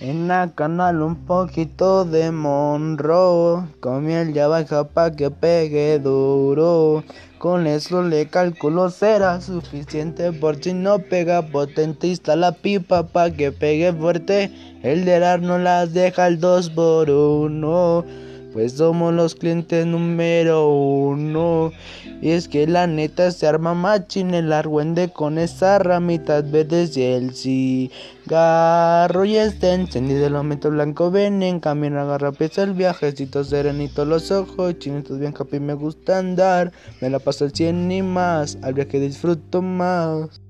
En la canal un poquito de monro, con miel ya baja pa' que pegue duro. Con eso le calculo será suficiente por si no pega potente. la pipa pa' que pegue fuerte. El de no las deja el 2 por 1 pues somos los clientes número uno. Y es que la neta se arma machín el argüende con esas ramitas verdes y el cigarro y está encendido el aumento blanco ven en camino agarra pieza el viajecito serenito los ojos chinitos bien capi me gusta andar me la paso al cien y más al viaje disfruto más